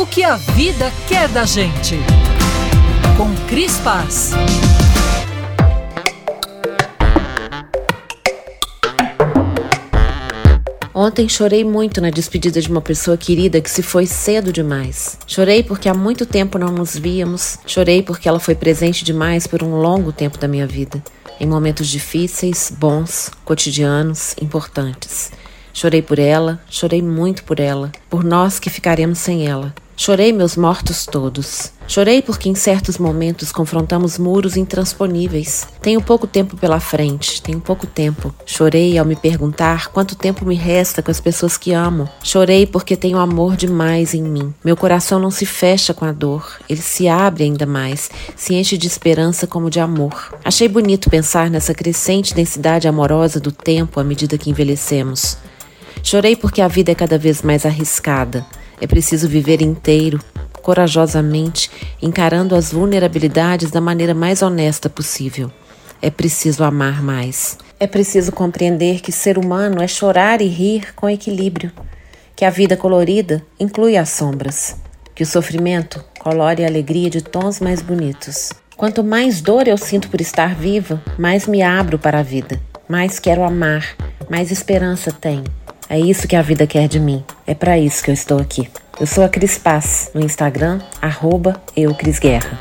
o que a vida quer da gente. Com Cris Paz. Ontem chorei muito na despedida de uma pessoa querida que se foi cedo demais. Chorei porque há muito tempo não nos víamos. Chorei porque ela foi presente demais por um longo tempo da minha vida. Em momentos difíceis, bons, cotidianos, importantes. Chorei por ela, chorei muito por ela, por nós que ficaremos sem ela. Chorei meus mortos todos. Chorei porque em certos momentos confrontamos muros intransponíveis. Tenho pouco tempo pela frente, tenho pouco tempo. Chorei ao me perguntar quanto tempo me resta com as pessoas que amo. Chorei porque tenho amor demais em mim. Meu coração não se fecha com a dor, ele se abre ainda mais, se enche de esperança como de amor. Achei bonito pensar nessa crescente densidade amorosa do tempo à medida que envelhecemos. Chorei porque a vida é cada vez mais arriscada. É preciso viver inteiro, corajosamente, encarando as vulnerabilidades da maneira mais honesta possível. É preciso amar mais. É preciso compreender que ser humano é chorar e rir com equilíbrio, que a vida colorida inclui as sombras, que o sofrimento colore a alegria de tons mais bonitos. Quanto mais dor eu sinto por estar viva, mais me abro para a vida, mais quero amar, mais esperança tenho. É isso que a vida quer de mim. É para isso que eu estou aqui. Eu sou a Cris Paz, no Instagram, arroba eucrisguerra.